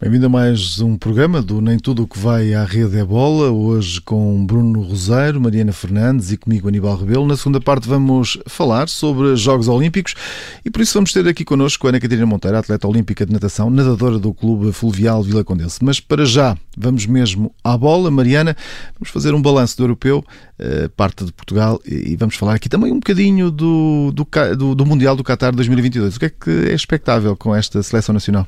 Bem-vindo a mais um programa do Nem Tudo o que vai à rede é bola, hoje com Bruno Roseiro, Mariana Fernandes e comigo Aníbal Rebelo. Na segunda parte vamos falar sobre os Jogos Olímpicos e por isso vamos ter aqui connosco Ana Catarina Monteiro, atleta olímpica de natação, nadadora do Clube Fluvial Vila Condense. Mas para já, vamos mesmo à bola. Mariana, vamos fazer um balanço do europeu, parte de Portugal e vamos falar aqui também um bocadinho do, do, do, do Mundial do Qatar 2022. O que é que é expectável com esta seleção nacional?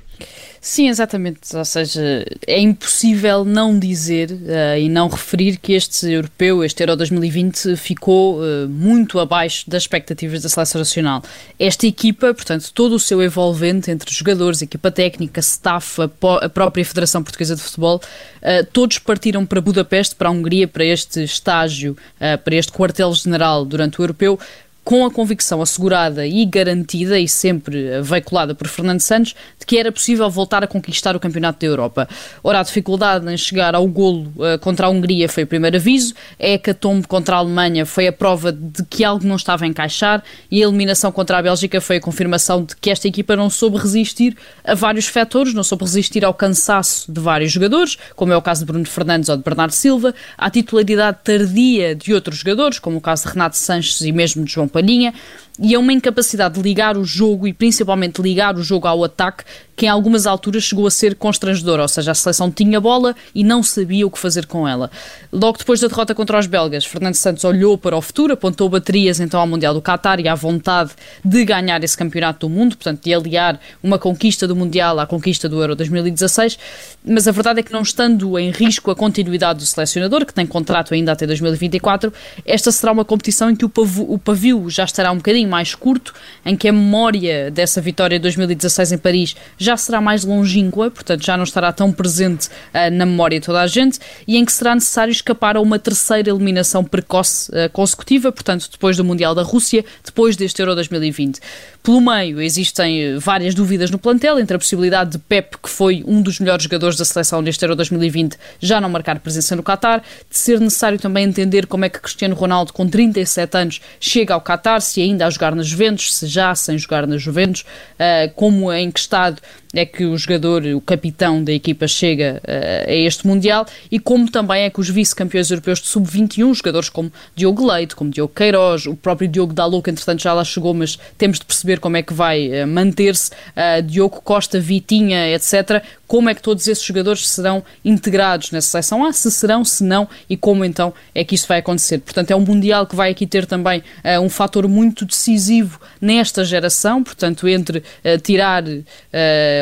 Sim, exatamente. Ou seja, é impossível não dizer uh, e não referir que este europeu, este Euro 2020, ficou uh, muito abaixo das expectativas da seleção nacional. Esta equipa, portanto, todo o seu envolvente entre jogadores, equipa técnica, staff, a, a própria Federação Portuguesa de Futebol, uh, todos partiram para Budapeste, para a Hungria, para este estágio, para este quartel-general durante o europeu com a convicção assegurada e garantida e sempre veiculada por Fernando Santos de que era possível voltar a conquistar o Campeonato da Europa. Ora, a dificuldade em chegar ao golo uh, contra a Hungria foi o primeiro aviso, a hecatombe contra a Alemanha foi a prova de que algo não estava a encaixar. E a eliminação contra a Bélgica foi a confirmação de que esta equipa não soube resistir a vários fatores, não soube resistir ao cansaço de vários jogadores, como é o caso de Bruno Fernandes ou de Bernardo Silva, à titularidade tardia de outros jogadores, como o caso de Renato Sanches e mesmo de João Palhinha, e é uma incapacidade de ligar o jogo e principalmente ligar o jogo ao ataque que em algumas alturas chegou a ser constrangedora, ou seja, a seleção tinha bola e não sabia o que fazer com ela. Logo depois da derrota contra os belgas, Fernando Santos olhou para o futuro, apontou baterias então ao Mundial do Qatar e à vontade de ganhar esse campeonato do mundo, portanto, de aliar uma conquista do Mundial à conquista do Euro 2016, mas a verdade é que não estando em risco a continuidade do selecionador, que tem contrato ainda até 2024, esta será uma competição em que o pavio, o pavio já estará um bocadinho mais curto, em que a memória dessa vitória de 2016 em Paris já será mais longínqua, portanto já não estará tão presente uh, na memória de toda a gente, e em que será necessário escapar a uma terceira eliminação precoce uh, consecutiva, portanto depois do Mundial da Rússia, depois deste Euro 2020. Pelo meio existem eh, várias dúvidas no plantel, entre a possibilidade de Pep, que foi um dos melhores jogadores da seleção neste Euro 2020, já não marcar presença no Qatar, de ser necessário também entender como é que Cristiano Ronaldo, com 37 anos, chega ao Qatar, se ainda a jogar nas Juventus, se já sem jogar nas Juventus, uh, como em que estado é que o jogador, o capitão da equipa, chega uh, a este Mundial e como também é que os vice-campeões europeus de sub-21, jogadores como Diogo Leite, como Diogo Queiroz, o próprio Diogo Dalou, que entretanto já lá chegou, mas temos de perceber como é que vai uh, manter-se, uh, Diogo Costa, Vitinha, etc., como é que todos esses jogadores serão integrados nessa seleção Ah, se serão, se não, e como então é que isso vai acontecer. Portanto, é um Mundial que vai aqui ter também um fator muito decisivo nesta geração, portanto, entre tirar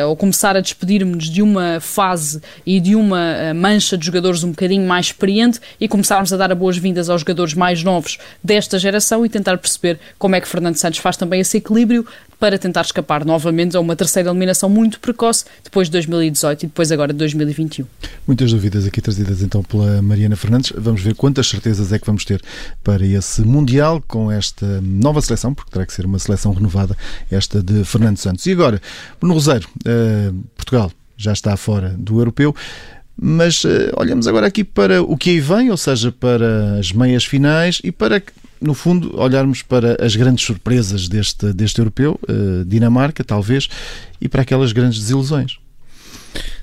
ou começar a despedir-nos de uma fase e de uma mancha de jogadores um bocadinho mais experiente e começarmos a dar boas-vindas aos jogadores mais novos desta geração e tentar perceber como é que Fernando Santos faz também esse equilíbrio para tentar escapar novamente a uma terceira eliminação muito precoce depois de 2018 e depois agora de 2021. Muitas dúvidas aqui trazidas então pela Mariana Fernandes. Vamos ver quantas certezas é que vamos ter para esse Mundial com esta nova seleção, porque terá que ser uma seleção renovada, esta de Fernando Santos. E agora, Bruno Roseiro, uh, Portugal já está fora do europeu. Mas uh, olhamos agora aqui para o que aí vem, ou seja, para as meias finais e para no fundo, olharmos para as grandes surpresas deste, deste europeu, uh, Dinamarca, talvez, e para aquelas grandes desilusões.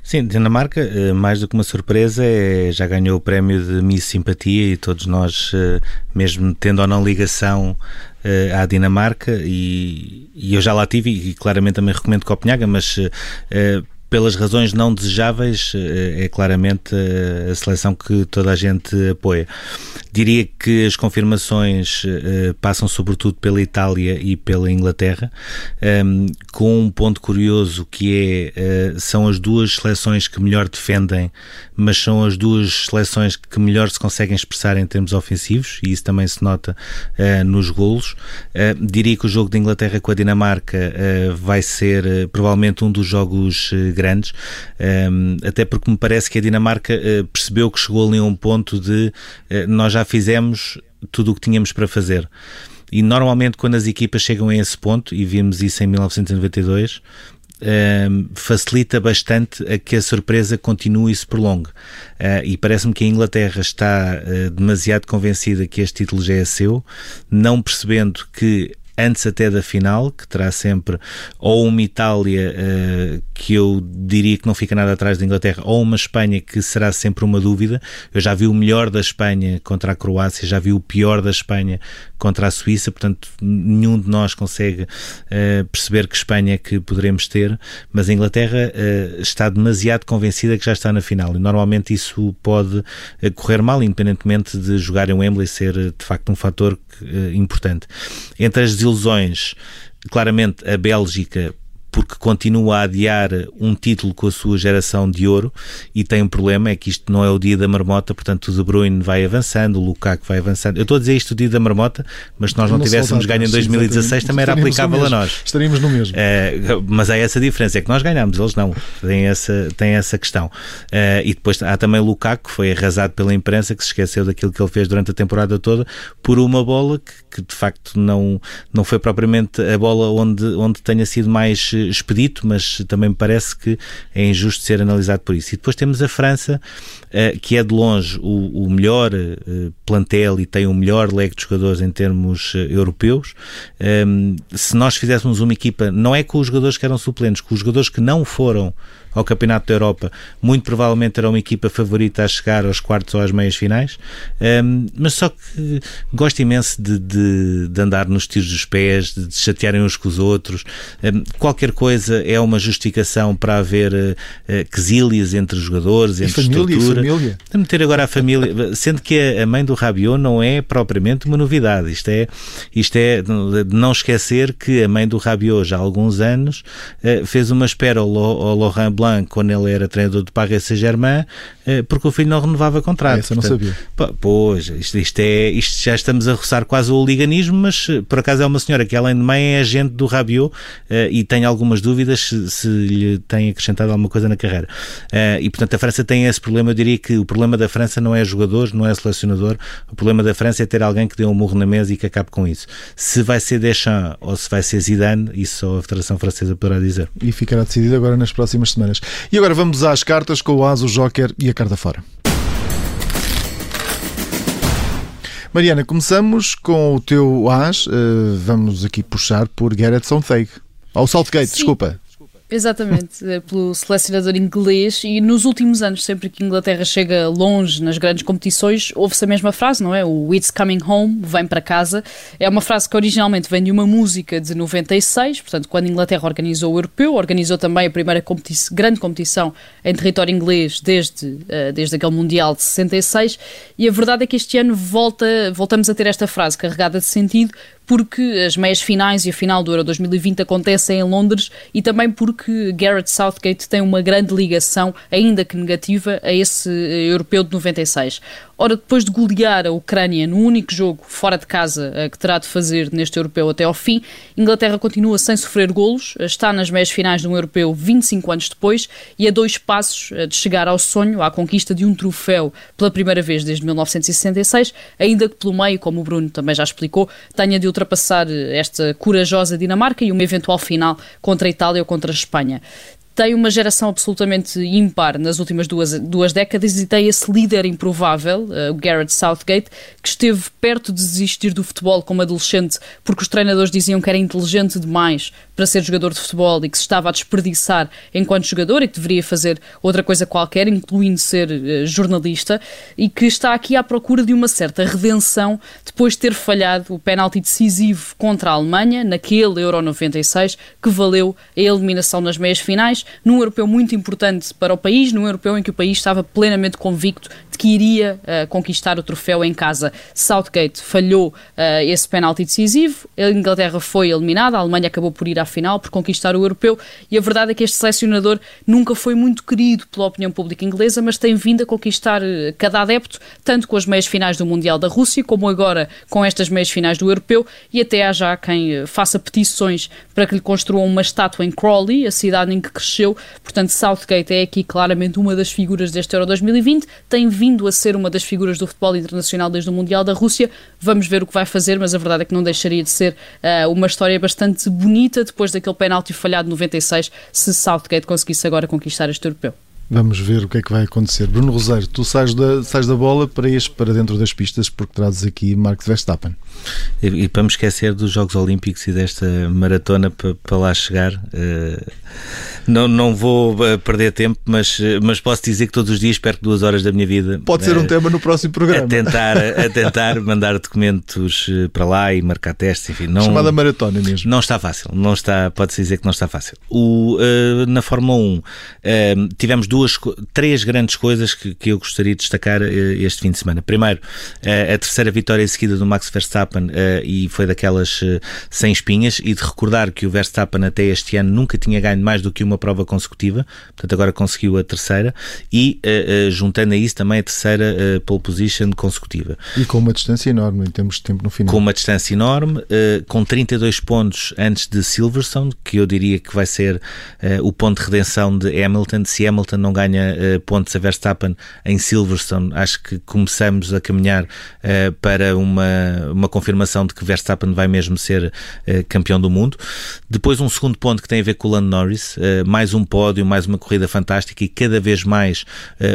Sim, Dinamarca, eh, mais do que uma surpresa, é, já ganhou o prémio de Miss Simpatia e todos nós, eh, mesmo tendo ou não ligação à Dinamarca, e, e eu já lá tive e claramente também recomendo Copenhaga, mas pelas razões não desejáveis, é claramente a seleção que toda a gente apoia. Diria que as confirmações uh, passam sobretudo pela Itália e pela Inglaterra, com um ponto curioso que é são as duas seleções que melhor defendem, mas são as duas seleções que melhor se conseguem expressar em termos ofensivos, e isso também se nota nos golos. diria que o jogo da Inglaterra com a Dinamarca vai ser provavelmente um dos jogos grandes, um, até porque me parece que a Dinamarca uh, percebeu que chegou ali a um ponto de uh, nós já fizemos tudo o que tínhamos para fazer. E normalmente, quando as equipas chegam a esse ponto, e vimos isso em 1992, Uh, facilita bastante a que a surpresa continue e se prolongue. Uh, e parece-me que a Inglaterra está uh, demasiado convencida que este título já é seu, não percebendo que antes até da final, que terá sempre ou uma Itália uh, que eu diria que não fica nada atrás da Inglaterra, ou uma Espanha que será sempre uma dúvida. Eu já vi o melhor da Espanha contra a Croácia, já vi o pior da Espanha contra a Suíça, portanto, nenhum de nós consegue uh, perceber que Espanha é que poderemos ter, mas a Inglaterra uh, está demasiado convencida que já está na final e normalmente isso pode correr mal, independentemente de jogar em Wembley ser de facto um fator importante. Entre as desilusões, claramente a Bélgica porque continua a adiar um título com a sua geração de ouro e tem um problema, é que isto não é o dia da marmota, portanto o De Bruyne vai avançando, o Lukaku vai avançando. Eu estou a dizer isto o dia da marmota, mas se nós não, não tivéssemos ganho em 2016 também era aplicável a nós. Estaríamos no mesmo. Uh, mas há essa diferença, é que nós ganhamos, eles não. Tem essa, tem essa questão. Uh, e depois há também o Lukaku, que foi arrasado pela imprensa, que se esqueceu daquilo que ele fez durante a temporada toda, por uma bola que, que de facto não, não foi propriamente a bola onde, onde tenha sido mais expedito, mas também me parece que é injusto ser analisado por isso. E depois temos a França, eh, que é de longe o, melhor eh, plantel e tem o melhor leque de jogadores em termos eh, europeus. Ehm, se nós fizéssemos uma equipa, não é com os jogadores que eram suplentes, com os jogadores que não foram ao Campeonato da Europa, muito provavelmente era uma equipa favorita a chegar aos quartos ou às meias finais, um, mas só que gosto imenso de, de, de, andar nos tiros dos pés, de, de chatearem uns com os outros. Um, qualquer coisa é uma justificação para haver uh, quesílias entre os jogadores, entre e família, estrutura. Família. De meter agora a família, sendo que a, mãe do Rabiot não é propriamente uma novidade. Isto é, isto é de não esquecer que a mãe do Rabiot já há alguns anos uh, fez uma espera ao, ao Laurent Blanc Blanc quando ele era treinador do Paris Saint-Germain, eh, porque o filho não renovava contrato. Essa não sabia. Pois, isto, isto, é, isto já estamos a roçar quase o oliganismo, mas eh, por acaso é uma senhora que além de mãe é agente do Rabiot eh, e tem algumas dúvidas se, se, lhe tem acrescentado alguma coisa na carreira. E portanto a França tem esse problema, eu diria que o problema da França não é jogadores, não é selecionador, o problema da França é ter alguém que dê um murro na mesa e que acabe com isso. Se vai ser Deschamps ou se vai ser Zidane, isso só a Federação Francesa poderá dizer. E ficará decidido agora nas próximas semanas. E agora vamos às cartas com o As, o Joker e a carta fora. Mariana, começamos com o teu As. Uh, vamos aqui puxar por Garrett Southgate. Ou Southgate, Sim. desculpa. Exatamente, eh, pelo selecionador inglês e nos últimos anos, sempre que a Inglaterra chega longe nas grandes competições, ouve-se a mesma frase, não é? O It's Coming Home, vem para casa. É uma frase que originalmente vem de uma música de 96, portanto, quando a Inglaterra organizou o Europeu, organizou também a primeira competi grande competição em território inglês desde, uh, desde aquele Mundial de 66, e a verdade é que este ano volta, voltamos a ter esta frase carregada de sentido, porque as meias finais e a final do Euro 2020 acontecem em Londres e também porque Garrett Southgate tem uma grande ligação, ainda que negativa, a esse europeu de 96. Ora, depois de golear a Ucrânia no único jogo fora de casa eh, que terá de fazer neste europeu até ao fim, Inglaterra continua sem sofrer golos, está nas meias finais de um europeu 25 anos depois e a dois passos eh, de chegar ao sonho, à conquista de um troféu pela primeira vez desde 1966, ainda que pelo meio, como o Bruno também já explicou, tenha de ultrapassar eh, esta corajosa Dinamarca e uma eventual final contra a Itália ou contra a Espanha tem uma geração absolutamente ímpar nas últimas duas, duas décadas e tem esse líder improvável, uh, o Garrett Southgate, que esteve perto de desistir do futebol como adolescente porque os treinadores diziam que era inteligente demais para ser jogador de futebol e que se estava a desperdiçar enquanto jogador e que deveria fazer outra coisa qualquer, incluindo ser uh, jornalista, e que está aqui à procura de uma certa redenção depois de ter falhado o penalti decisivo contra a Alemanha, naquele Euro 96, que valeu a eliminação nas meias finais num europeu muito importante para o país, num europeu em que o país estava plenamente convicto que iria uh, conquistar o troféu em casa. Southgate falhou uh, esse penalti decisivo, a Inglaterra foi eliminada, a Alemanha acabou por ir à final, por conquistar o europeu, e a verdade é que este selecionador nunca foi muito querido pela opinião pública inglesa, mas tem vindo a conquistar cada adepto, tanto com as meias finais do Mundial da Rússia, como agora com estas meias finais do europeu, e até há já quem faça petições para que lhe construam uma estátua em Crawley, a cidade em que cresceu. Portanto, Southgate é aqui claramente uma das figuras deste Euro 2020, tem vindo a ser uma das figuras do futebol internacional desde o Mundial da Rússia. Vamos ver o que vai fazer, mas a verdade é que não deixaria de ser uh, uma história bastante bonita depois daquele penalti falhado de 96, se Southgate conseguisse agora conquistar este europeu. Vamos ver o que é que vai acontecer. Bruno Rosário, tu sais da, sais da bola para ir para dentro das pistas porque trazes aqui Mark Verstappen. E, e para me esquecer dos Jogos Olímpicos e desta maratona para, para lá chegar, uh, não, não vou uh, perder tempo, mas, uh, mas posso dizer que todos os dias perco duas horas da minha vida. Pode ser um tema no próximo programa. A tentar, a tentar mandar documentos para lá e marcar testes, enfim. Não, Chamada maratona mesmo. Não está fácil, não está, pode-se dizer que não está fácil. O, na Fórmula 1 tivemos duas três grandes coisas que, que eu gostaria de destacar este fim de semana. Primeiro, a terceira vitória seguida do Max Verstappen uh, e foi daquelas sem espinhas e de recordar que o Verstappen até este ano nunca tinha ganho mais do que uma prova consecutiva, portanto agora conseguiu a terceira e juntando a isso também a terceira pole position consecutiva. E com uma distância enorme em termos de tempo no final. Com uma distância enorme, com 32 pontos antes de Silverstone, que eu diria que vai ser o ponto de redenção de Hamilton. Se Hamilton não ganha uh, pontos a Verstappen em Silverstone, acho que começamos a caminhar uh, para uma, uma confirmação de que Verstappen vai mesmo ser uh, campeão do mundo. Depois, um segundo ponto que tem a ver com o Lando Norris, mais um pódio, mais uma corrida fantástica e cada vez mais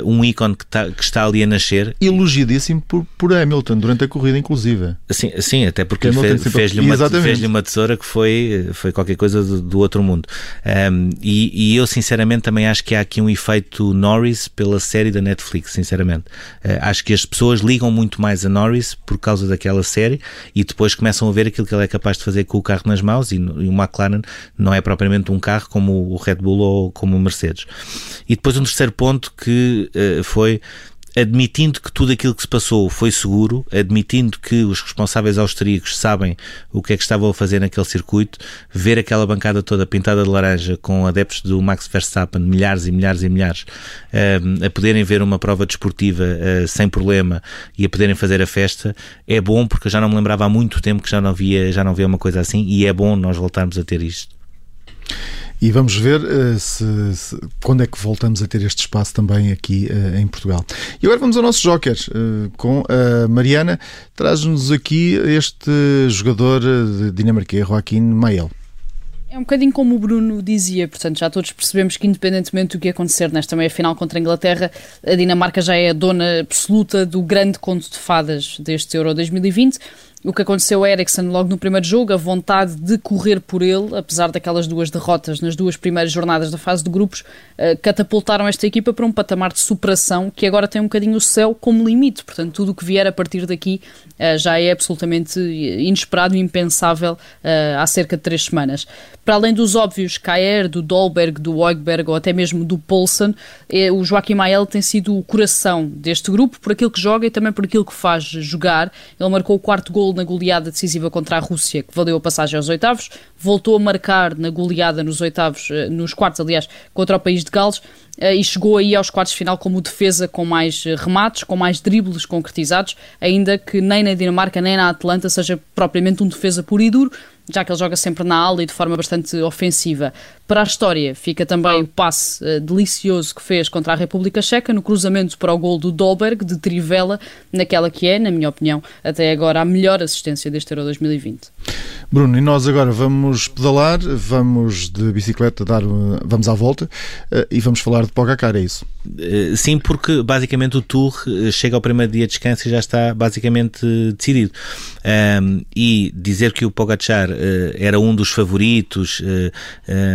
um ícone que, tá, que está ali a nascer. Elogiadíssimo por, por Hamilton durante a corrida, inclusive. Sim, sim até porque fez, fez-lhe uma, fez uma tesoura que foi, foi qualquer coisa do, do outro mundo. Um, e, e eu, sinceramente, também acho que há aqui um efeito feito Norris pela série da Netflix, sinceramente. Uh, acho que as pessoas ligam muito mais a Norris por causa daquela série e depois começam a ver aquilo que ele é capaz de fazer com o carro nas mãos e, e o McLaren não é propriamente um carro como o Red Bull ou como o Mercedes. E depois um terceiro ponto que uh, foi admitindo que tudo aquilo que se passou foi seguro, admitindo que os responsáveis austríacos sabem o que é que estavam a fazer naquele circuito, ver aquela bancada toda pintada de laranja com adeptos do Max Verstappen, milhares e milhares e milhares, uh, a poderem ver uma prova desportiva uh, sem problema e a poderem fazer a festa, é bom porque eu já não me lembrava há muito tempo que já não via, já não via uma coisa assim e é bom nós voltarmos a ter isto. E vamos ver uh, se, se, quando é que voltamos a ter este espaço também aqui uh, em Portugal. E agora vamos ao nosso Joker, uh, com a Mariana. Traz-nos aqui este jogador dinamarquês, Joaquim Mael. É um bocadinho como o Bruno dizia, portanto, já todos percebemos que, independentemente do que acontecer nesta meia-final contra a Inglaterra, a Dinamarca já é a dona absoluta do grande conto de fadas deste Euro 2020 o que aconteceu a Eriksen logo no primeiro jogo, a vontade de correr por ele, apesar daquelas duas derrotas nas duas primeiras jornadas da fase de grupos, uh, catapultaram esta equipa para um patamar de superação que agora tem um bocadinho o céu como limite. Portanto, tudo o que vier a partir daqui uh, já é absolutamente inesperado e impensável há cerca de três semanas. Para além dos óbvios Kaer, do Dolberg, do Oigberg ou até mesmo do Poulsen, o Joaquim Mael tem sido o coração deste grupo por aquilo que joga e também por aquilo que faz jogar. Ele marcou o quarto gol na goleada decisiva contra a Rússia, que valeu a passagem aos oitavos, voltou a marcar na goleada nos oitavos, eh, nos quartos, aliás, contra o país de Gales, eh, e chegou aí aos quartos de final como defesa com mais eh, remates, com mais dribles concretizados, ainda que nem na Dinamarca nem na Atlanta seja propriamente um defesa puro e duro, já que ele joga sempre na ala e de forma bastante ofensiva. Para a história, fica também o passe uh, delicioso que fez contra a República Checa no cruzamento para o gol do Dolberg, de Trivela, naquela que é, na minha opinião, até agora a melhor assistência deste Euro 2020. Bruno, e nós agora vamos pedalar, vamos de bicicleta dar, vamos à volta uh, e vamos falar de Pogacar, é isso? Uh, sim, porque basicamente o Tour chega ao primeiro dia de descanso e já está basicamente decidido. Um, e dizer que o Pogacar era um dos favoritos, uh,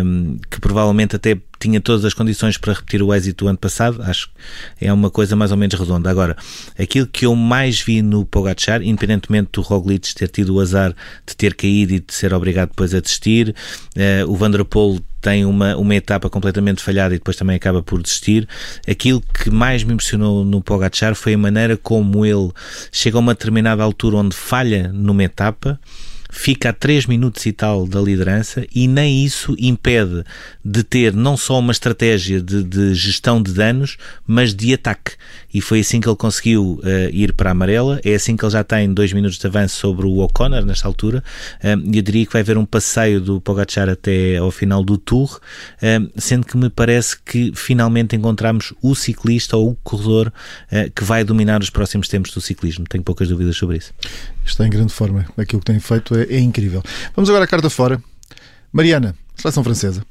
um, que provavelmente até tinha todas as condições para repetir o êxito do ano passado, acho que é uma coisa mais ou menos redonda. Agora, aquilo que eu mais vi no Pogacar, independentemente do Roglic ter tido o azar de ter caído e de ser obrigado depois a desistir, uh, o Vanderpool tem uma, uma etapa completamente falhada e depois também acaba por desistir. Aquilo que mais me impressionou no Pogacar foi a maneira como ele chega a uma determinada altura onde falha numa etapa fica a 3 minutos e tal da liderança e nem isso impede de ter não só uma estratégia de, de gestão de danos, mas de ataque. E foi assim que ele conseguiu uh, ir para a amarela. É assim que ele já tem 2 minutos de avanço sobre o O'Connor nesta altura. E eu diria que vai haver um passeio do Pogacar até ao final do Tour, um, sendo que me parece que finalmente encontramos o ciclista ou o corredor uh, que vai dominar os próximos tempos do ciclismo. Tenho poucas dúvidas sobre isso. Está em grande forma. Aquilo que tem feito é, é incrível. Vamos agora à carta fora. Mariana, seleção francesa.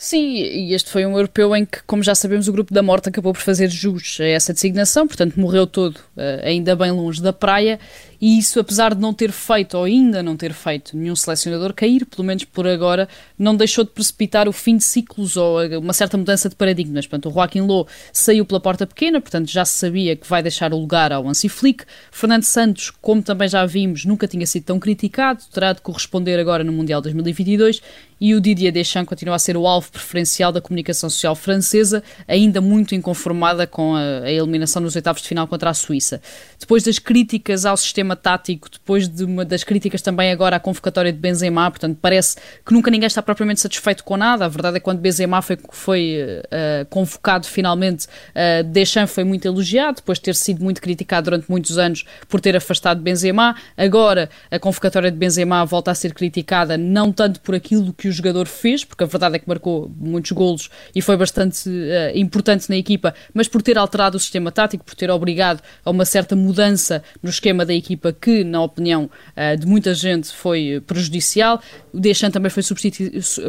Sim, e este foi um europeu em que, como já sabemos, o grupo da morte acabou por fazer jus a essa designação, portanto morreu todo, eh, ainda bem longe da praia, e isso, apesar de não ter feito, ou ainda não ter feito, nenhum selecionador cair, pelo menos por agora, não deixou de precipitar o fim de ciclos ou uma certa mudança de paradigmas. Portanto, o Joaquim Lô saiu pela porta pequena, portanto já se sabia que vai deixar o lugar ao Ansi Flick. Fernando Santos, como também já vimos, nunca tinha sido tão criticado, terá de corresponder agora no Mundial 2022 e o Didier Deschamps continua a ser o alvo preferencial da comunicação social francesa, ainda muito inconformada com a, a eliminação nos oitavos de final contra a Suíça. Depois das críticas ao sistema sistema tático, depois de uma das críticas também agora à convocatória de Benzema, portanto parece que nunca ninguém está propriamente satisfeito com nada. A verdade é que quando Benzema foi, foi uh, convocado finalmente, uh, Deschamps foi muito elogiado, depois de ter sido muito criticado durante muitos anos por ter afastado Benzema. Agora a convocatória de Benzema volta a ser criticada não tanto por aquilo que o jogador fez, porque a verdade é que marcou muitos golos e foi bastante uh, importante na equipa, mas por ter alterado o sistema tático, por ter obrigado a uma certa mudança no esquema da equipa equipa que, na opinião uh, de muita gente, foi prejudicial. O Deschamps também foi,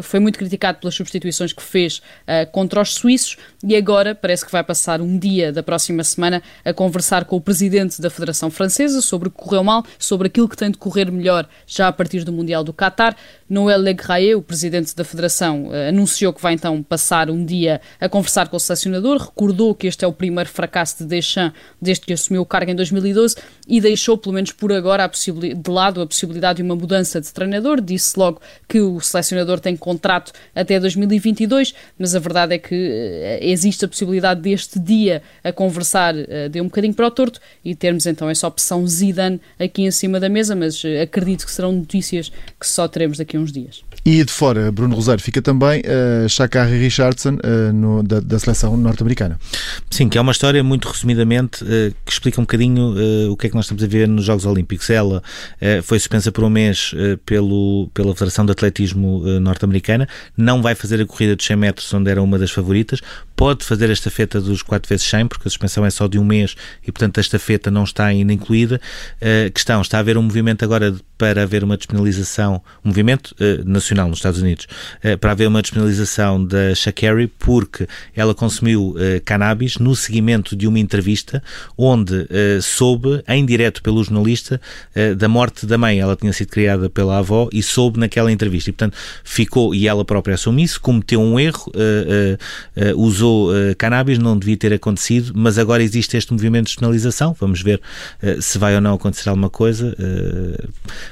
foi muito criticado pelas substituições que fez uh, contra os suíços e agora parece que vai passar um dia da próxima semana a conversar com o presidente da Federação Francesa sobre o que correu mal, sobre aquilo que tem de correr melhor já a partir do Mundial do Qatar. Noël Legraye, o presidente da Federação, uh, anunciou que vai então passar um dia a conversar com o selecionador, recordou que este é o primeiro fracasso de Deschamps desde que assumiu o cargo em 2012 e deixou, pelo menos por agora, de lado a possibilidade de uma mudança de treinador. Disse logo que o selecionador tem contrato até 2022, mas a verdade é que uh, existe a possibilidade deste dia a conversar uh, de um bocadinho para o torto e termos então essa opção Zidane aqui em cima da mesa, mas acredito que serão notícias que só teremos daqui a uns dias. E de fora, Bruno Rosário, fica também uh, Shakari Richardson uh, no, da, da, seleção norte-americana. Sim, que é uma história muito resumidamente uh, que explica um bocadinho uh, o que é que nós estamos a ver nos Jogos Olímpicos. Ela foi suspensa por um mês pelo, pela Federação de Atletismo norte-americana, não vai fazer a corrida dos 100 metros, onde era uma das favoritas, pode fazer a estafeta dos 4 vezes 100, porque a suspensão é só de um mês e, portanto, a estafeta não está ainda incluída. questão, está a haver um movimento agora para haver uma despenalização, um movimento nacional nacional nos Estados Unidos eh, para haver uma despenalização da Shakari porque ela consumiu eh, cannabis no seguimento de uma entrevista onde eh, soube, em direto pelo jornalista, da morte da mãe. Ela tinha sido criada pela avó e soube naquela entrevista. E, portanto, ficou, e ela própria assumiu isso, cometeu um erro, usou cannabis, não devia ter acontecido, mas agora existe este movimento de despenalização. Vamos ver se vai ou não acontecer alguma coisa.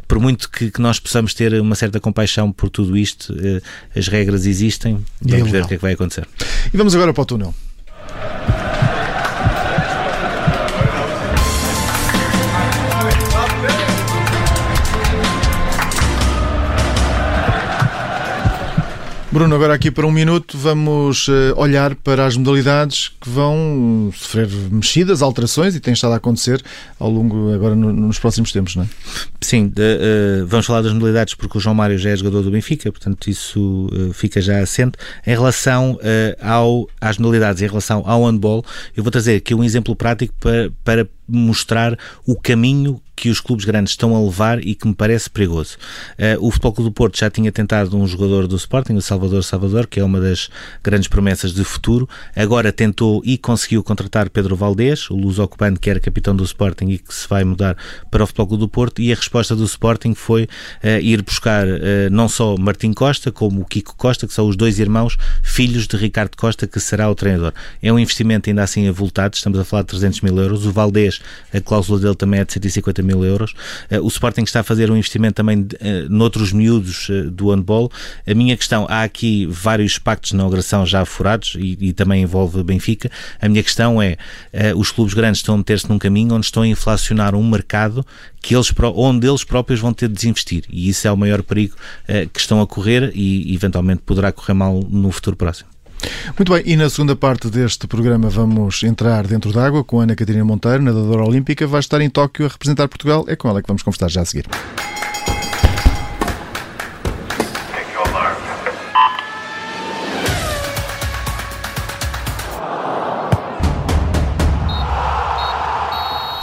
Por muito que, que nós possamos ter uma certa compaixão por tudo isto, eh, as regras existem. Vamos ver o que é que vai acontecer. E vamos agora para o túnel. Bruno, agora aqui para um minuto vamos uh, olhar para as modalidades que vão sofrer mexidas, alterações e tem estado a acontecer ao longo agora no, nos próximos tempos, não é? Sim, de, uh, vamos falar das modalidades porque o João Mário já é jogador do Benfica, portanto isso uh, fica já assente. Em relação ao, às modalidades, em relação ao handball, eu vou trazer aqui um exemplo prático para, para mostrar o caminho que os clubes grandes estão a levar e que me parece perigoso. Uh, o Futebol Clube do Porto já tinha tentado um jogador do Sporting, o Salvador Salvador, que é uma das grandes promessas de futuro. Agora tentou e conseguiu contratar Pedro Valdés, o luso ocupante que era capitão do Sporting e que se vai mudar para o Futebol Clube do Porto. E a resposta do Sporting foi uh, ir buscar uh, não só Martim Costa, como o Kiko Costa, que são os dois irmãos, filhos de Ricardo Costa, que será o treinador. É um investimento ainda assim avultado, estamos a falar de 300 mil euros. O Valdés, a cláusula dele também é de 150 mil euros. Uh, o Sporting está a fazer um investimento também uh, noutros miúdos uh, do handball. A minha questão, há aqui vários pactos de inauguração já furados e, e também envolve Benfica. A minha questão é, os clubes grandes estão a meter-se num caminho onde estão a inflacionar um mercado que eles, onde eles próprios vão ter de desinvestir. E isso é o maior perigo que estão a correr e eventualmente poderá correr mal no futuro próximo. Muito bem, e na segunda parte deste programa vamos entrar dentro d'água com Ana Catarina Monteiro, nadadora olímpica, vai estar em Tóquio a representar Portugal. É com ela que vamos conversar já a seguir.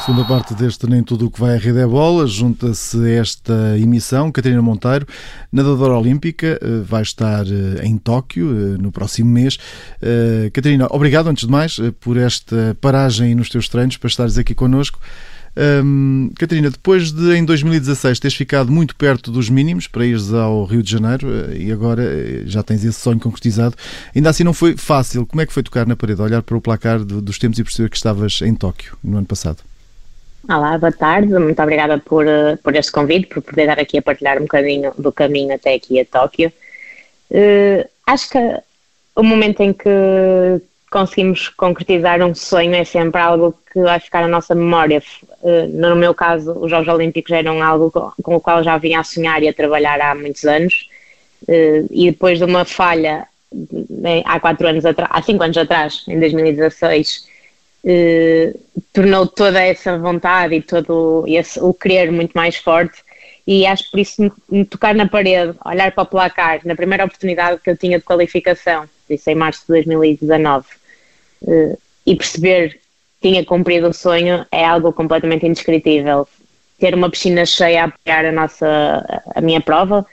Segunda parte deste Nem Tudo o que vai à rede é bola, junta-se esta emissão. Catarina Monteiro, nadadora olímpica, eh, vai estar eh, em Tóquio eh, no próximo mês. Catarina, obrigado antes de mais por esta paragem nos teus treinos para estares aqui connosco. Um, Catarina, depois de em 2016 teres ficado muito perto dos mínimos para ires ao Rio de Janeiro e agora já tens esse sonho concretizado, ainda assim não foi fácil. Como é que foi tocar na parede, olhar para o placar dos tempos e perceber que estavas em Tóquio no ano passado? Olá, boa tarde. Muito obrigada por, eh, por este convite, por poder dar aqui a partilhar um bocadinho do caminho até aqui a Tóquio. Uh, acho que o momento em que conseguimos concretizar um sonho é sempre algo que vai ficar na nossa memória. Uh, no meu caso, os Jogos Olímpicos eram algo com o qual já vinha a sonhar e a trabalhar há muitos anos. Uh, e depois de uma falha há quatro anos atrás, há cinco anos atrás, em 2016, eh, tornou toda essa vontade e todo esse, o querer muito mais forte. E acho por isso me tocar na parede, olhar para o placar, na primeira oportunidade que eu tinha de qualificação, isso em março de 2019, eh, e perceber que tinha cumprido o sonho é algo completamente indescritível. Ter uma piscina cheia a apoiar a, nossa, a minha prova,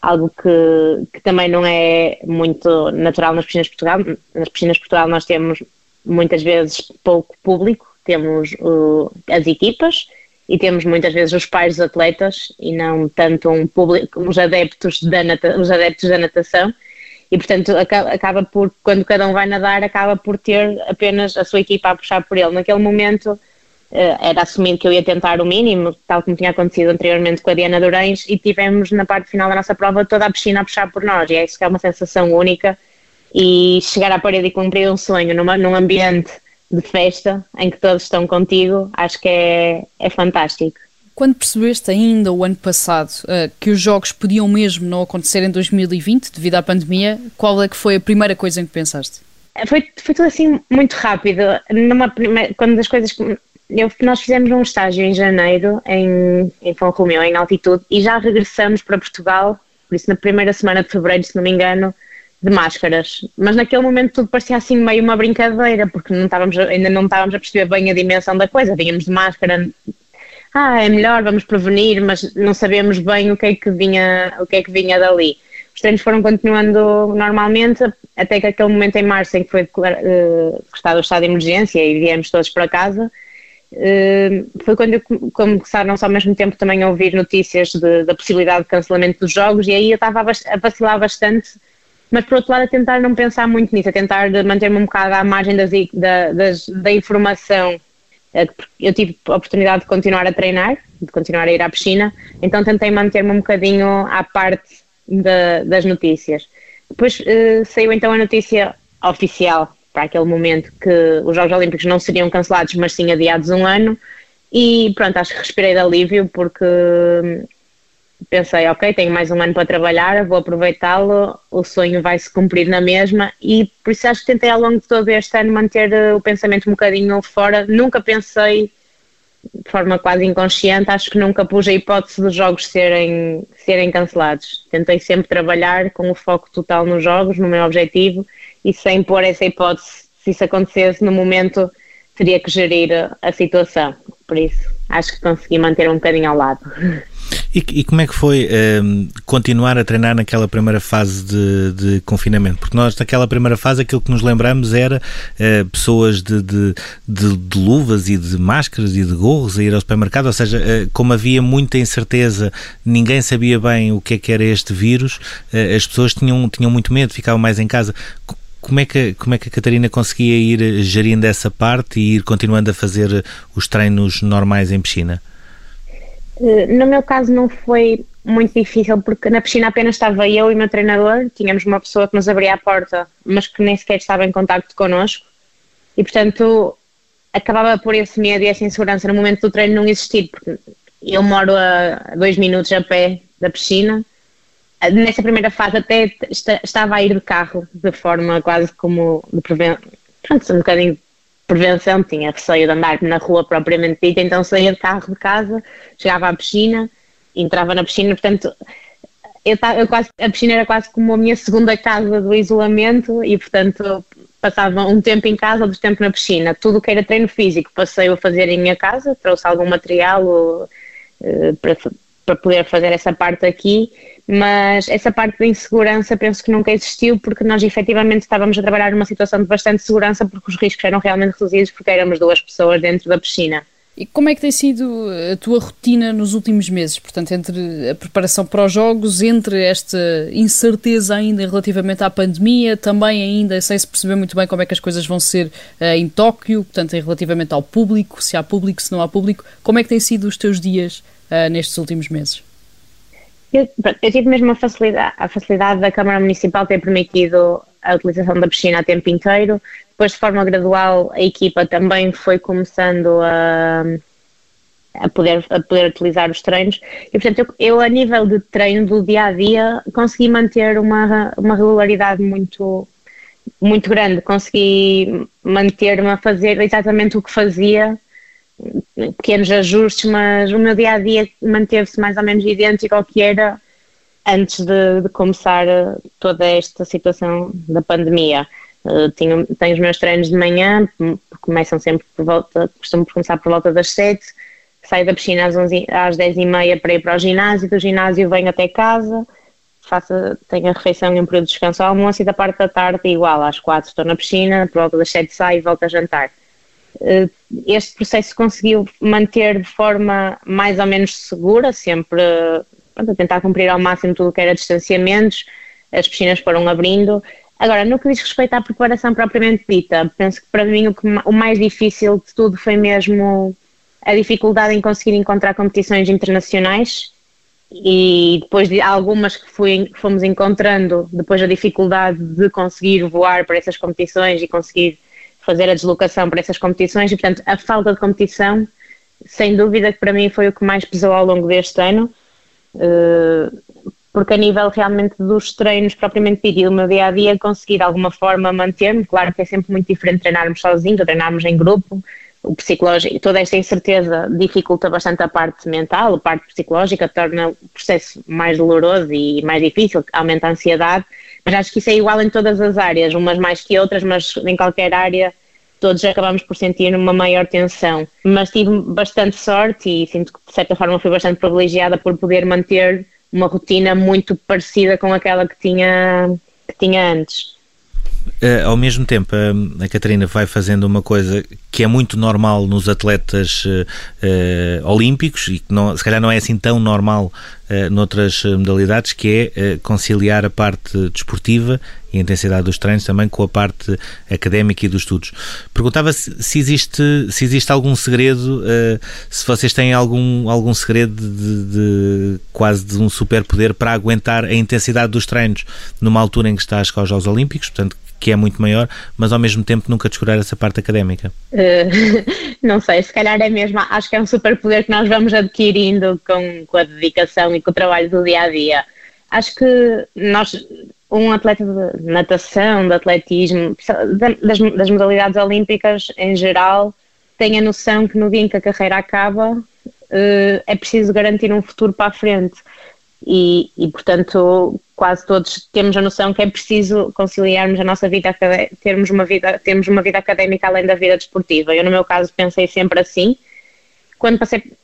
algo que, que também não é muito natural nas piscinas de Portugal. Nas piscinas de Portugal nós temos muitas vezes pouco público, temos uh, as equipas e temos muitas vezes os pais dos atletas e não tanto um público, os adeptos da, nata, os adeptos da natação e portanto acaba, por, quando cada um vai nadar, acaba por ter apenas a sua equipa a puxar por ele. Naquele momento uh, era assumido que eu ia tentar o mínimo, tal como tinha acontecido anteriormente com a Diana Durães e tivemos na parte final da nossa prova toda a piscina a puxar por nós e é isso que é uma sensação única e chegar à parede e cumprir um sonho numa, num ambiente de festa em que todos estão contigo, acho que é, é fantástico. Quando percebeste ainda o ano passado uh, que os jogos podiam mesmo não acontecer em 2020 devido à pandemia, qual é que foi a primeira coisa em que pensaste? Eh, foi, foi tudo assim muito rápido. Numa primeira, quando as coisas. Eu, nós fizemos um estágio em janeiro em, em Fão Romeu, em altitude, e já regressamos para Portugal, por isso na primeira semana de fevereiro, se não me engano, de máscaras, mas naquele momento tudo parecia assim meio uma brincadeira, porque não estávamos, ainda não estávamos a perceber bem a dimensão da coisa, vínhamos de máscara, ah, é melhor, vamos prevenir, mas não sabemos bem o que é que vinha, o que é que vinha dali. Os treinos foram continuando normalmente, até que aquele momento em março em que foi uh, decretado o estado de emergência e viemos todos para casa, uh, foi quando começaram-se ao mesmo tempo também a ouvir notícias de, da possibilidade de cancelamento dos jogos e aí eu estava a vacilar bastante mas por outro lado a tentar não pensar muito nisso, a tentar manter-me um bocado à margem das, da, das, da informação. Eh, eu tive a oportunidade de continuar a treinar, de continuar a ir à piscina, então tentei manter-me um bocadinho à parte de, das notícias. Depois uh, saiu então a notícia oficial para aquele momento que os Jogos Olímpicos não seriam cancelados, mas sim adiados um ano. E pronto, acho que respirei de alívio porque pensei, ok, tenho mais um ano para trabalhar, vou aproveitá-lo, o sonho vai se cumprir na mesma e por isso acho que tentei ao longo de todo este ano manter eh, o pensamento um bocadinho fora. Nunca pensei de forma quase inconsciente, acho que nunca pus a hipótese dos jogos serem, serem cancelados. Tentei sempre trabalhar com o foco total nos jogos, no meu objetivo e sem pôr essa hipótese, se isso acontecesse no momento teria que gerir a situação. Por isso, acho que consegui manter um bocadinho ao lado. E, como é que foi um, continuar a treinar naquela primeira fase de, de, confinamento? Porque nós, naquela primeira fase, aquilo que nos lembramos era uh, pessoas de, de, de, luvas e de máscaras e de gorros a ir ao supermercado, ou seja, uh, como havia muita incerteza, ninguém sabia bem o que é que era este vírus, uh, as pessoas tinham, tinham muito medo, ficavam mais em casa. Como é, que, como é que a Catarina conseguia ir gerindo essa parte e ir continuando a fazer os treinos normais em piscina? Eh, no meu caso não foi muito difícil porque na piscina apenas estava eu e o meu treinador, tínhamos uma pessoa que nos abria a porta, mas que nem sequer estava em contacto connosco e portanto acabava por esse medo e essa insegurança no momento do treino não existir, porque eu moro a dois minutos a pé da piscina. Nessa primeira fase até estava a ir de carro, de forma quase como de prevenção, um bocadinho prevenção, tinha receio de andar na rua propriamente dita, então saía de carro de casa, chegava à piscina, entrava na piscina, portanto, eu, eu quase, a piscina era quase como a minha segunda casa do isolamento e, portanto, passava um tempo em casa, outro tempo na piscina. Tudo que era treino físico passei a fazer em minha casa, trouxe algum material ou, uh, para, para poder fazer essa parte aqui mas essa parte da insegurança penso que nunca existiu porque nós efetivamente estávamos a trabalhar numa situação de bastante segurança porque os riscos eram realmente reduzidos porque éramos duas pessoas dentro da piscina. E como é que tem sido a tua rotina nos últimos meses? Portanto, entre a preparação para os jogos, entre esta incerteza ainda relativamente à pandemia, também ainda sem se perceber muito bem como é que as coisas vão ser uh, em Tóquio, portanto, relativamente ao público, se há público, se não há público, como é que têm sido os teus dias uh, nestes últimos meses? Eu, eu, tive mesmo a facilidade, a facilidade da Câmara Municipal ter permitido a utilização da piscina a tempo inteiro. Depois, de forma gradual, a equipa também foi começando a, a, poder, a poder utilizar os treinos. E, portanto, eu, eu, a nível de treino do dia a dia, consegui manter uma, uma regularidade muito, muito grande. Consegui manter-me a fazer exatamente o que fazia pequenos ajustes, mas o meu dia a dia manteve-se mais ou menos idêntico ao que era antes de, de começar eh, toda esta situação da pandemia. Uh, tenho, tenho, os meus treinos de manhã, começam sempre por volta, costumo começar por volta das 7, saio da piscina às, 11, às 10 e meia para ir para o ginásio, do ginásio venho até casa, faço, tenho a refeição e um período de descanso ao almoço e da parte da tarde igual, às 4 estou na piscina, por volta das 7 saio e volto a jantar. Eh, este processo conseguiu manter de forma mais ou menos segura, sempre pronto, a tentar cumprir ao máximo tudo o que era distanciamentos, as piscinas foram abrindo. Agora, no que diz respeito à preparação propriamente dita, penso que para mim o, que, o mais difícil de tudo foi mesmo a dificuldade em conseguir encontrar competições internacionais e depois de algumas que fui, fomos encontrando, depois a dificuldade de conseguir voar para essas competições e conseguir fazer a deslocação para essas competições e, portanto, a falta de competição, sem dúvida que para mim foi o que mais pesou ao longo deste ano, eh, porque a nível realmente dos treinos propriamente dito e meu dia a dia, conseguir de alguma forma manter-me, claro que é sempre muito diferente treinarmos sozinhos ou treinarmos em grupo, o psicológico, toda esta incerteza dificulta bastante a parte mental, a parte psicológica, torna o processo mais doloroso e mais difícil, aumenta a ansiedade, mas acho que isso é igual em todas as áreas, umas mais que outras, mas em qualquer área todos acabamos por sentir uma maior tensão. Mas tive bastante sorte e sinto que de certa forma fui bastante privilegiada por poder manter uma rotina muito parecida com aquela que tinha, que tinha antes. Uh, ao mesmo tempo, a, a Catarina vai fazendo uma coisa que é muito normal nos atletas uh, uh, olímpicos e que não, se calhar não é assim tão normal noutras modalidades, que é conciliar a parte desportiva e a intensidade dos treinos também com a parte académica e dos estudos. Perguntava se, se existe, se existe algum segredo, se vocês têm algum, algum segredo de, de quase de um superpoder para aguentar a intensidade dos treinos numa altura em que está a chegar aos Jogos Olímpicos, portanto que é muito maior, mas ao mesmo tempo nunca descurar essa parte académica? Uh, não sei, se calhar é mesmo, acho que é um superpoder que nós vamos adquirindo com, com a dedicação e com o trabalho do dia a dia. Acho que nós, um atleta de natação, de atletismo, das, das modalidades olímpicas em geral, tem a noção que no dia em que a carreira acaba uh, é preciso garantir um futuro para a frente. E, e, portanto, quase todos temos a noção que é preciso conciliarmos a nossa vida, termos uma vida, termos uma vida académica além da vida desportiva. Eu, no meu caso, pensei sempre assim. Quando passei, eh,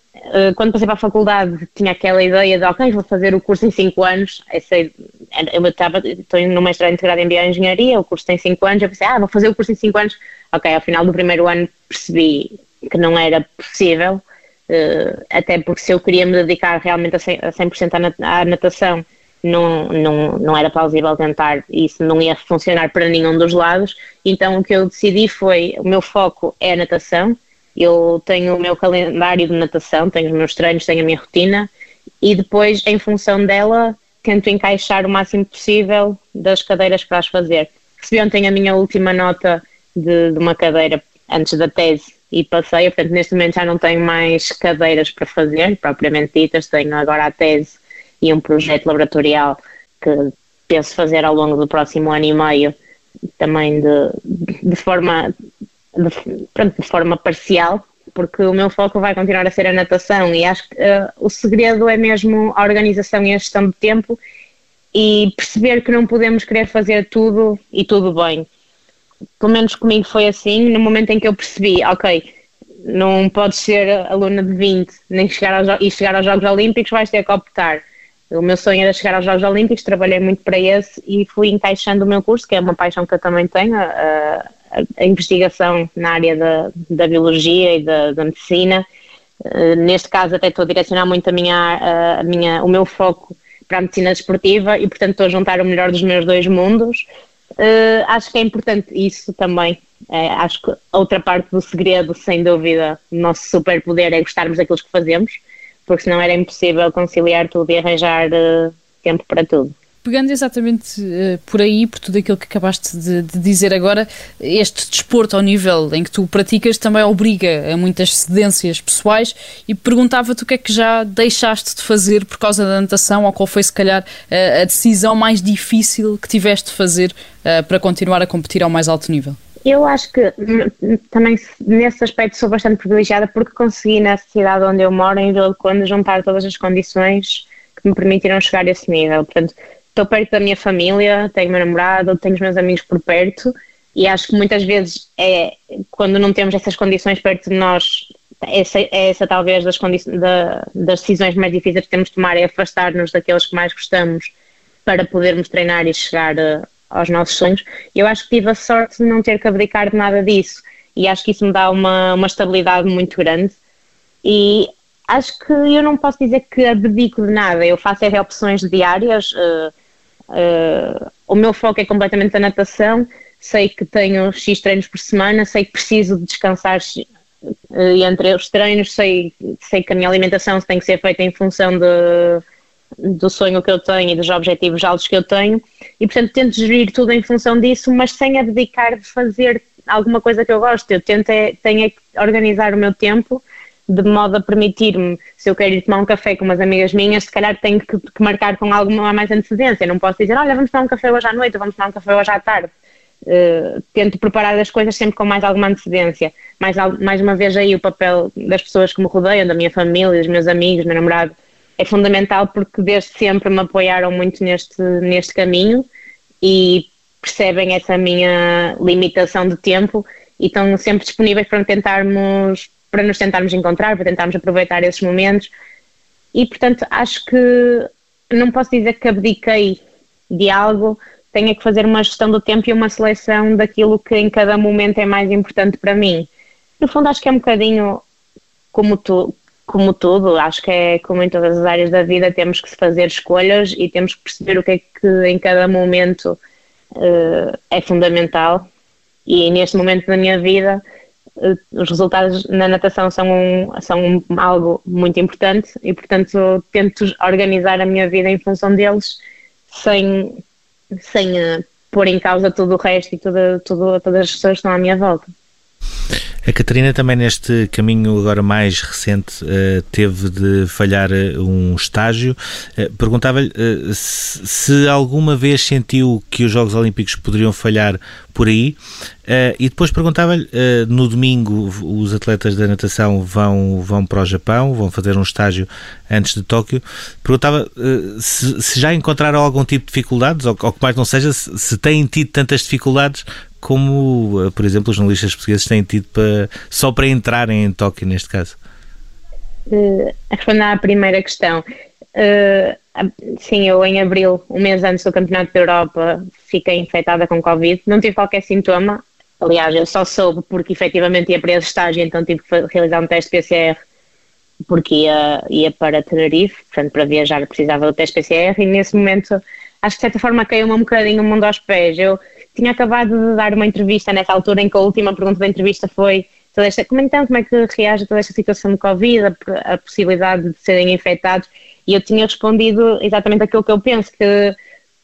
quando passei para a faculdade, tinha aquela ideia de, ok, vou fazer o curso em 5 anos. Eu estava, estou no mestrado integrado em Bioengenharia, o curso tem 5 anos. Eu pensei, ah, vou fazer o curso em 5 anos. Ok, ao final do primeiro ano percebi que não era possível, eh, até porque se eu queria me dedicar realmente a 100% à natação não, não, não era plausível tentar, isso não ia funcionar para nenhum dos lados. Então o que eu decidi foi: o meu foco é a natação, eu tenho o meu calendário de natação, tenho os meus treinos, tenho a minha rotina e depois, em função dela, tento encaixar o máximo possível das cadeiras para as fazer. Recebi ontem a minha última nota de, de uma cadeira antes da tese e passei, portanto, neste momento já não tenho mais cadeiras para fazer, propriamente ditas, tenho agora a tese e um projeto laboratorial que penso fazer ao longo do próximo ano e meio, também de, de forma de, pronto, de forma parcial, porque o meu foco vai continuar a ser a natação e acho que uh, o segredo é mesmo a organização e a gestão de tempo e perceber que não podemos querer fazer tudo e tudo bem. Pelo menos comigo foi assim, no momento em que eu percebi, ok, não podes ser aluna de 20 nem chegar aos, e chegar aos Jogos Olímpicos, vais ter que optar o meu sonho era chegar aos Jogos Olímpicos, trabalhei muito para esse e fui encaixando o meu curso, que é uma paixão que eu também tenho, a, a, investigação na área da, da biologia e da, da medicina. Uh, neste caso, até estou a direcionar muito a minha, a minha, o meu foco para a medicina desportiva e, portanto, estou a juntar o melhor dos meus dois mundos. Uh, acho que é importante isso também. É, acho que outra parte do segredo, sem dúvida, o nosso superpoder é gostarmos daquilo que fazemos porque senão era impossível conciliar tudo e arranjar uh, tempo para tudo. Pegando exatamente uh, por aí, por tudo aquilo que acabaste de, de, dizer agora, este desporto ao nível em que tu praticas também obriga a muitas cedências pessoais e perguntava-te o que é que já deixaste de fazer por causa da natação ou qual foi, se calhar, a, a decisão mais difícil que tiveste de fazer uh, para continuar a competir ao mais alto nível? Eu acho que também nesse aspecto sou bastante privilegiada porque consegui na cidade onde eu moro, em Vila de Conde, juntar todas as condições que me permitiram chegar a esse nível. Portanto, estou perto da minha família, tenho meu namorado, tenho os meus amigos por perto e acho que muitas vezes é quando não temos essas condições perto de nós, essa, essa talvez das, da, das decisões mais difíceis que temos de tomar é afastar-nos daqueles que mais gostamos para podermos treinar e chegar aos nossos sonhos. Eu acho que tive a sorte de não ter que abdicar de nada disso e acho que isso me dá uma, uma estabilidade muito grande. E acho que eu não posso dizer que abdico de nada, eu faço opções diárias. Uh, uh, o meu foco é completamente a natação. Sei que tenho X treinos por semana, sei que preciso descansar uh, entre os treinos, sei, sei que a minha alimentação tem que ser feita em função de do sonho que eu tenho e dos objetivos altos que eu tenho e portanto tento gerir tudo em função disso, mas sem abdicar de fazer alguma coisa que eu gosto. Eu tento é, tenho é organizar o meu tempo de modo a permitir-me, se eu quero ir tomar um café com umas amigas minhas, se calhar tenho que, que marcar com alguma mais antecedência. Não posso dizer, olha, vamos tomar um café hoje à noite, ou vamos tomar um café hoje à tarde. Uh, tento preparar as coisas sempre com mais alguma antecedência. Mais, mais uma vez aí o papel das pessoas que me rodeiam, da minha família, dos meus amigos, meu namorado, é fundamental porque desde sempre me apoiaram muito neste, neste caminho e percebem essa minha limitação de tempo e estão sempre disponíveis para tentarmos para nos tentarmos encontrar, para tentarmos aproveitar esses momentos e portanto acho que não posso dizer que abdiquei de algo, tenho que fazer uma gestão do tempo e uma seleção daquilo que em cada momento é mais importante para mim. No fundo acho que é um bocadinho como tu, como tudo, acho que é como em todas as áreas da vida, temos que fazer escolhas e temos que perceber o que é que em cada momento uh, é fundamental. E neste momento da minha vida, os resultados na natação são, um, são algo muito importante e, portanto, tento organizar a minha vida em função deles sem, sem uh, pôr em causa tudo o resto e tudo, tudo, todas as pessoas que estão à minha volta. A Catarina também neste caminho agora mais recente uh, teve de falhar uh, um estágio. Uh, Perguntava-lhe se, alguma vez sentiu que os Jogos Olímpicos poderiam falhar por aí. E depois perguntava-lhe, no domingo os atletas da natação vão, vão para o Japão, vão fazer um estágio antes de Tóquio. Perguntava se, se, já encontraram algum tipo de dificuldades, ou, ou que mais não seja, se, se têm tido tantas dificuldades como, por exemplo, os jornalistas portugueses têm tido para, só para entrarem em Tóquio, neste caso. Uh, respondendo à primeira questão, uh, sim, eu em abril, um mês antes do Campeonato da Europa, fiquei infectada com Covid, não tive qualquer sintoma, aliás, eu só soube porque efetivamente ia para esse estágio, então tive que realizar um teste PCR porque ia, ia para Tenerife, portanto para viajar precisava do teste PCR e nesse momento acho que de certa forma caiu-me um bocadinho o mundo aos pés, eu tinha acabado de dar uma entrevista nessa altura em que a última pergunta da entrevista foi toda esta, como então, como é que reage a toda esta situação de Covid, a, a, possibilidade de serem infectados, e eu tinha respondido exatamente aquilo que eu penso, que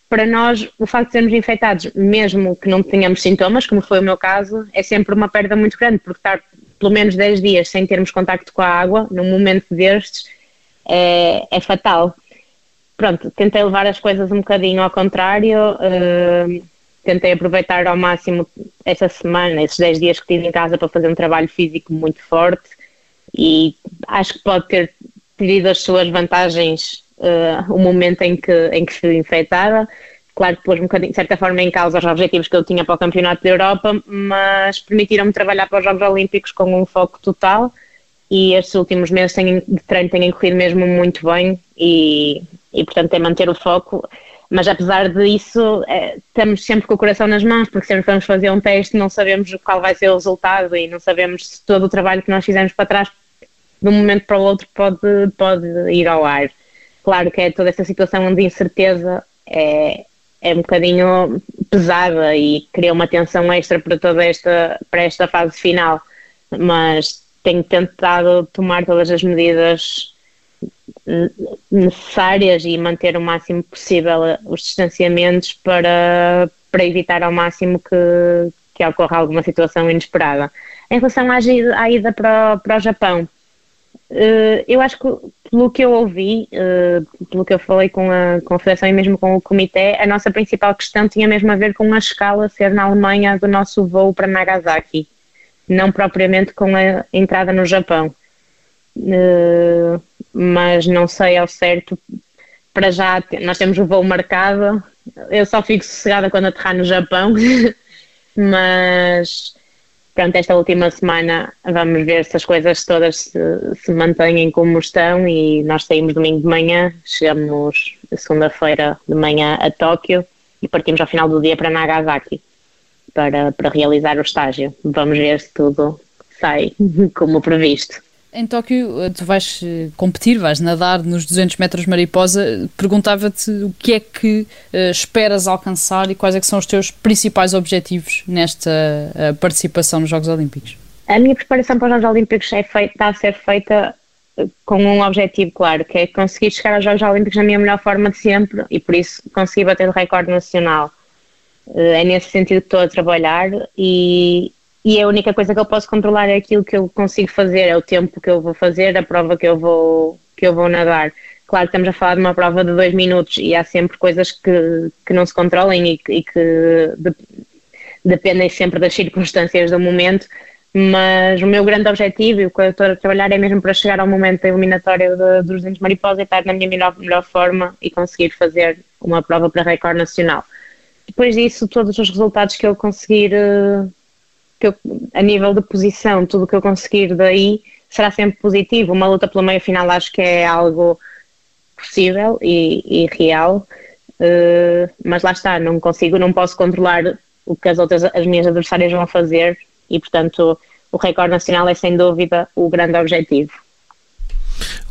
para nós o facto de sermos infectados, mesmo que não tenhamos sintomas, como foi o meu caso, é sempre uma perda muito grande, porque estar pelo menos 10 dias sem termos contacto com a água, num momento destes, é, é fatal. Pronto, tentei levar as coisas um bocadinho ao contrário, uh, tentei aproveitar ao máximo essa semana, esses 10 dias que tive em casa para fazer um trabalho físico muito forte e acho que pode ter tido as suas vantagens uh, o momento em que, em que fui infectada. Claro que pôs um bocadinho, de certa forma, em causa os objetivos que eu tinha para o Campeonato da Europa, mas permitiram-me trabalhar para os Jogos Olímpicos com um foco total e estes últimos meses de treino têm corrido mesmo muito bem e, e portanto, é manter o foco mas apesar disso, é, estamos sempre com o coração nas mãos, porque sempre vamos fazer um teste, não sabemos qual vai ser o resultado e não sabemos se todo o trabalho que nós fizemos para trás, de um momento para o outro, pode, pode ir ao ar. Claro que é toda essa situação de incerteza é, é um bocadinho pesada e cria uma tensão extra para toda esta, para esta fase final, mas tenho tentado tomar todas as medidas necessárias e manter o máximo possível os distanciamentos para, para evitar ao máximo que, que ocorra alguma situação inesperada. Em relação à, à ida para, para o Japão, eh, eu acho que, pelo que eu ouvi, eh, pelo que eu falei com a, com a Federação e mesmo com o Comitê, a nossa principal questão tinha mesmo a ver com a escala ser na Alemanha do nosso voo para Nagasaki, não propriamente com a entrada no Japão. Uh, mas não sei ao certo. Para já, nós temos o voo marcado. Eu só fico sossegada quando aterrar no Japão, mas pronto, esta última semana vamos ver se as coisas todas se, se mantêm como estão e nós saímos domingo de manhã, chegamos segunda-feira de manhã a Tóquio e partimos ao final do dia para Nagasaki para, para realizar o estágio. Vamos ver se tudo sai como previsto. Em Tóquio, eh, tu vais eh, competir, vais nadar nos 200 metros mariposa. Perguntava-te o que é que uh, esperas alcançar e quais é são os teus principais objetivos nesta uh, participação nos Jogos Olímpicos. A minha preparação para os Jogos Olímpicos é feita, está a ser feita com um objetivo claro, que é conseguir chegar aos Jogos Olímpicos na minha melhor forma de sempre e por isso conseguir bater o recorde nacional. É nesse sentido que estou a trabalhar e, e a única coisa que eu posso controlar é aquilo que eu consigo fazer, é o tempo que eu vou fazer, a prova que eu vou, que eu vou nadar. Claro que estamos a falar de uma prova de dois minutos e há sempre coisas que, que não se controlem e, e que de, dependem sempre das circunstâncias do momento, mas o meu grande objetivo e o que eu estou a trabalhar é mesmo para chegar ao momento da eliminatória dos 200 mariposa e estar na minha melhor, melhor forma e conseguir fazer uma prova para recorde nacional. Depois disso, todos os resultados que eu conseguir uh, que eu, a nível de posição, tudo que eu conseguir daí será sempre positivo. Uma luta pela meia final acho que é algo possível e, e real, uh, mas lá está, não consigo, não posso controlar o que as outras, as minhas adversárias vão fazer e, portanto, o recorde nacional é sem dúvida o grande objetivo.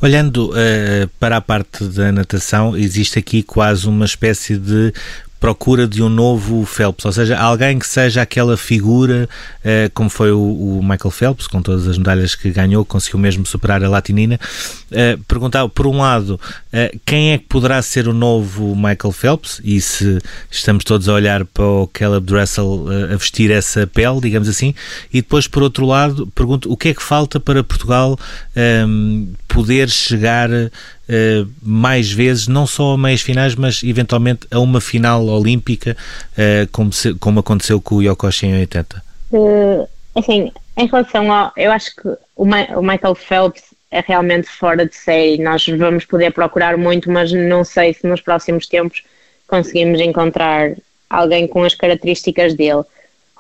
Olhando uh, para a parte da natação, existe aqui quase uma espécie de procura de um novo Phelps, ou seja, alguém que seja aquela figura, uh, como foi o, o, Michael Phelps, com todas as medalhas que ganhou, conseguiu mesmo superar a latinina. Uh, perguntava, por um lado, uh, quem é que poderá ser o novo Michael Phelps e se estamos todos a olhar para o Caleb Dressel a vestir essa pele, digamos assim, e depois, por outro lado, pergunto o que é que falta para Portugal ehm, poder chegar uh, mais vezes, não só a meias finais, mas eventualmente a uma final olímpica, uh, como, se, como aconteceu com o Yokoshi em 80? Uh, eh, assim, em relação ao. Eu acho que o, Ma o Michael Phelps é realmente fora de série. Nós vamos poder procurar muito, mas não sei se nos próximos tempos conseguimos encontrar alguém com as características dele.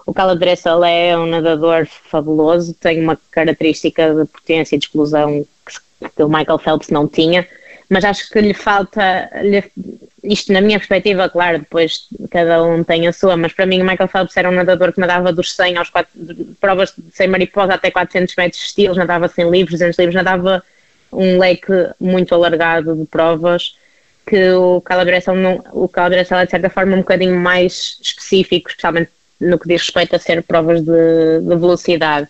O Caleb Dressel é um nadador fabuloso, tem uma característica de potência e de explosão que o Michael Phelps não tinha, mas acho que lhe falta, lhe, isto na minha perspectiva, claro, depois cada um tem a sua, mas para mim o Michael Phelps era um nadador que nadava dos 100 aos 4, provas sem mariposa até 400 metros de estilos, nadava sem livros, 200 livros, nadava um leque muito alargado de provas que o calibração não, o calibração é de certa forma um bocadinho mais específico, especialmente no que diz respeito a ser provas de, de velocidade.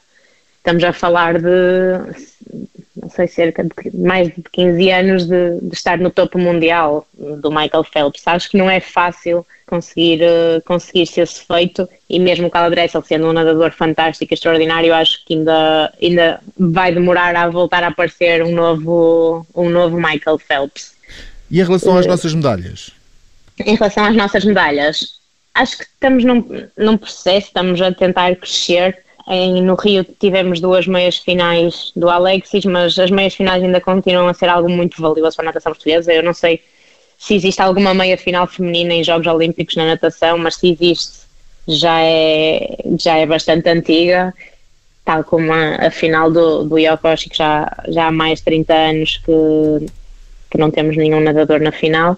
Estamos a falar de não sei, cerca de mais de 15 anos de, de, estar no topo mundial do Michael Phelps. Acho que não é fácil conseguir, uh, conseguir esse feito e mesmo o Calabrese, sendo um nadador fantástico, extraordinário, acho que ainda, ainda vai demorar a voltar a aparecer um novo, um novo Michael Phelps. E em relação às uh, nossas medalhas? Em relação às nossas medalhas, acho que estamos num, num processo, estamos a tentar crescer em, no Rio tivemos duas meias finais do Alexis, mas as meias finais ainda continuam a ser algo muito valioso para a natação portuguesa. Eu não sei se existe alguma meia final feminina em Jogos Olímpicos na natação, mas se existe já é, já é bastante antiga, tal como a, a final do, do Yokoshi, que já, já há mais de 30 anos que, que não temos nenhum nadador na final.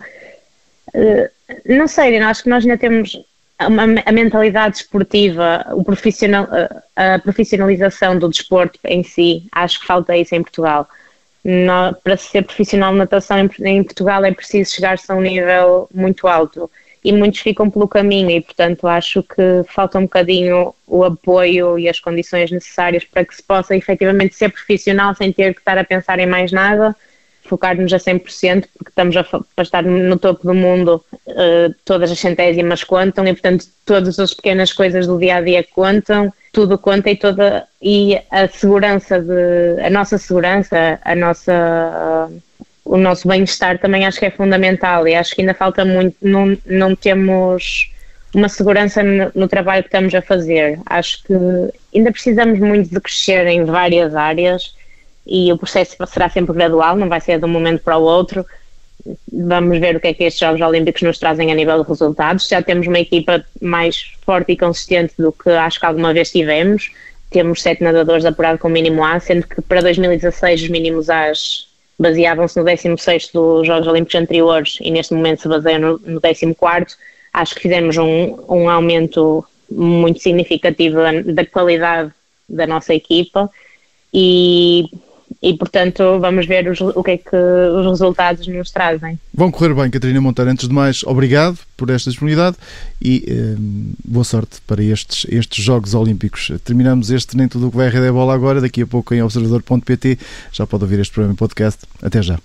Uh, não sei, acho que nós ainda temos a, mentalidade esportiva, o profissional, a profissionalização do desporto em si, acho que falta isso em Portugal. No, para ser profissional de natação em, em, Portugal é preciso chegar-se a um nível muito alto e muitos ficam pelo caminho e portanto acho que falta um bocadinho o apoio e as condições necessárias para que se possa efetivamente ser profissional sem ter que estar a pensar em mais nada focar-nos a 100%, porque estamos a, para estar no topo do mundo, uh, todas as centésimas contam e, portanto, todas as pequenas coisas do dia a dia contam, tudo conta e toda e a segurança de a nossa segurança, a nossa uh, o nosso bem-estar também acho que é fundamental e acho que ainda falta muito, não, não temos uma segurança no, no, trabalho que estamos a fazer. Acho que ainda precisamos muito de crescer em várias áreas e o processo será sempre gradual, não vai ser de um momento para o outro. Vamos ver o que é que estes Jogos Olímpicos nos trazem a nível de resultados. Já temos uma equipa mais forte e consistente do que acho que alguma vez tivemos. Temos sete nadadores apurados com mínimo A, sendo que para 2016 os mínimos A's baseavam-se no 16 dos Jogos Olímpicos anteriores e neste momento se baseiam no, no 14. Acho que fizemos um, um aumento muito significativo da qualidade da nossa equipa e e portanto vamos ver os, o que é que os resultados nos trazem. Vão correr bem, Catarina Monteiro. Antes de mais, obrigado por esta disponibilidade e eh, boa sorte para estes, estes Jogos Olímpicos. Terminamos este Nem Tudo o que vai a Rede é Bola agora, daqui a pouco em observador.pt já pode ouvir este programa em podcast. Até já.